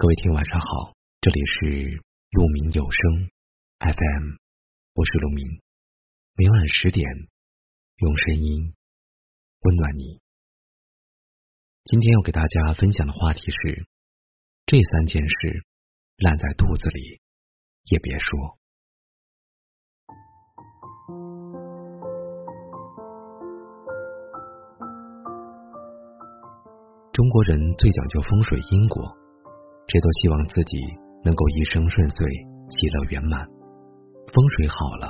各位听晚上好，这里是鹿鸣有声 FM，我是鹿鸣，每晚十点用声音温暖你。今天要给大家分享的话题是：这三件事烂在肚子里也别说。中国人最讲究风水因果。谁都希望自己能够一生顺遂、喜乐圆满，风水好了，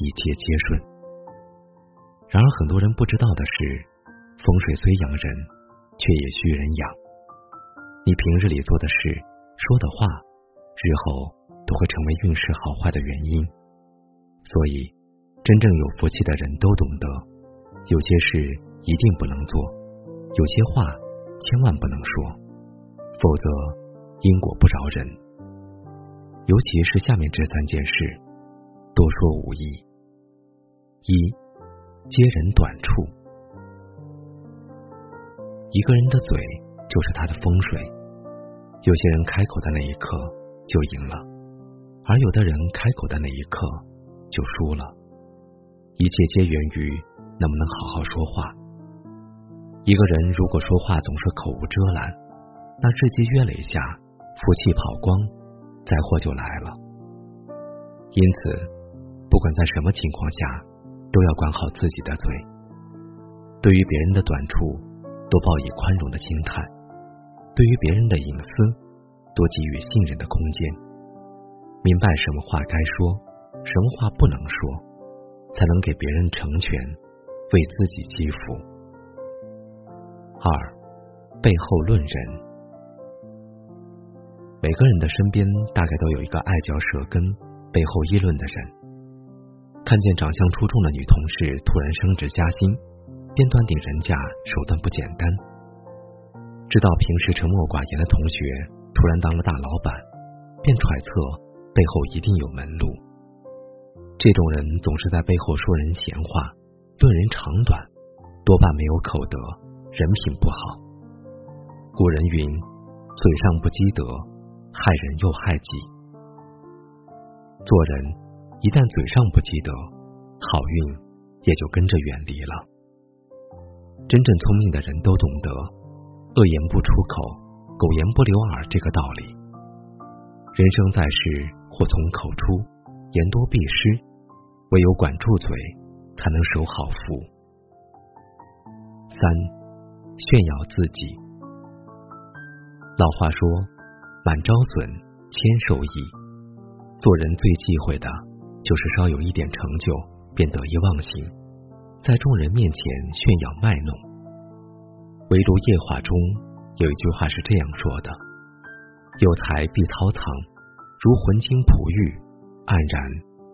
一切皆顺。然而，很多人不知道的是，风水虽养人，却也需人养。你平日里做的事、说的话，日后都会成为运势好坏的原因。所以，真正有福气的人都懂得，有些事一定不能做，有些话千万不能说，否则。因果不饶人，尤其是下面这三件事，多说无益。一揭人短处，一个人的嘴就是他的风水。有些人开口的那一刻就赢了，而有的人开口的那一刻就输了。一切皆源于能不能好好说话。一个人如果说话总是口无遮拦，那日积月累下。福气跑光，灾祸就来了。因此，不管在什么情况下，都要管好自己的嘴。对于别人的短处，多抱以宽容的心态；对于别人的隐私，多给予信任的空间。明白什么话该说，什么话不能说，才能给别人成全，为自己积福。二，背后论人。每个人的身边大概都有一个爱嚼舌根、背后议论的人。看见长相出众的女同事突然升职加薪，便断定人家手段不简单；知道平时沉默寡言的同学突然当了大老板，便揣测背后一定有门路。这种人总是在背后说人闲话，论人长短，多半没有口德，人品不好。古人云：“嘴上不积德。”害人又害己，做人一旦嘴上不积德，好运也就跟着远离了。真正聪明的人都懂得“恶言不出口，狗言不留耳”这个道理。人生在世，祸从口出，言多必失，唯有管住嘴，才能守好福。三，炫耀自己。老话说。满招损，谦受益。做人最忌讳的，就是稍有一点成就，便得意忘形，在众人面前炫耀卖弄。围炉夜话中有一句话是这样说的：“有才必操藏，如浑金璞玉，黯然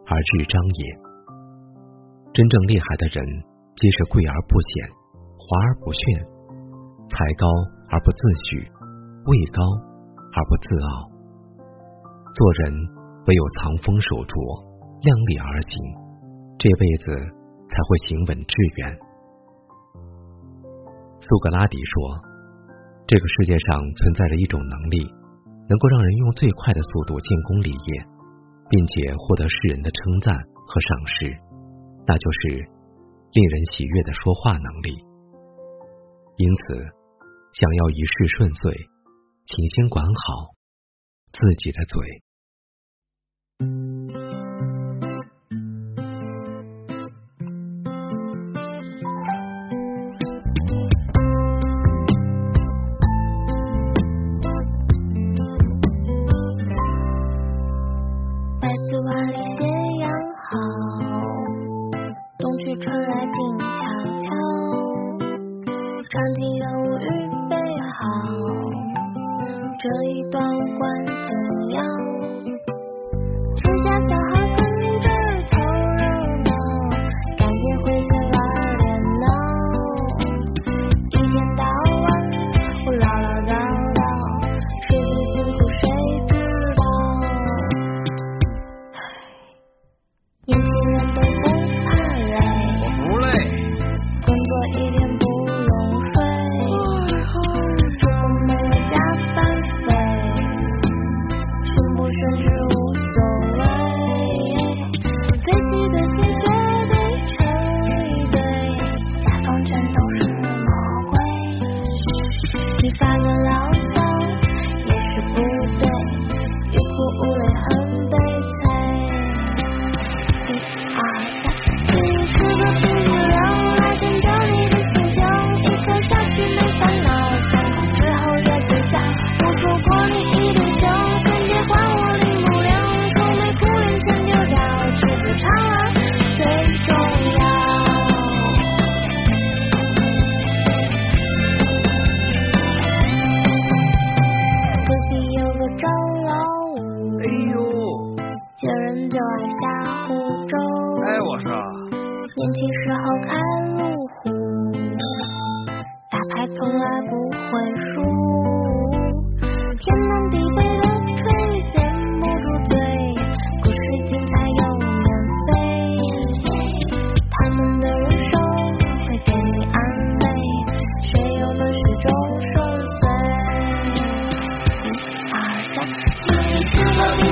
而日张也。”真正厉害的人，皆是贵而不显，华而不炫，才高而不自诩，位高。而不自傲，做人唯有藏锋守拙，量力而行，这辈子才会行稳致远。苏格拉底说：“这个世界上存在着一种能力，能够让人用最快的速度建功立业，并且获得世人的称赞和赏识，那就是令人喜悦的说话能力。因此，想要一世顺遂。”请先管好自己的嘴。白里斜阳好冬去春来静悄悄场景人物预备好这一段无关紧要就爱下胡诌哎我说。年轻时候看路虎打牌从来不会输。天南地北的吹闲不住嘴故事精彩又免费他们的人生会给你安慰谁又能始终顺遂一二三四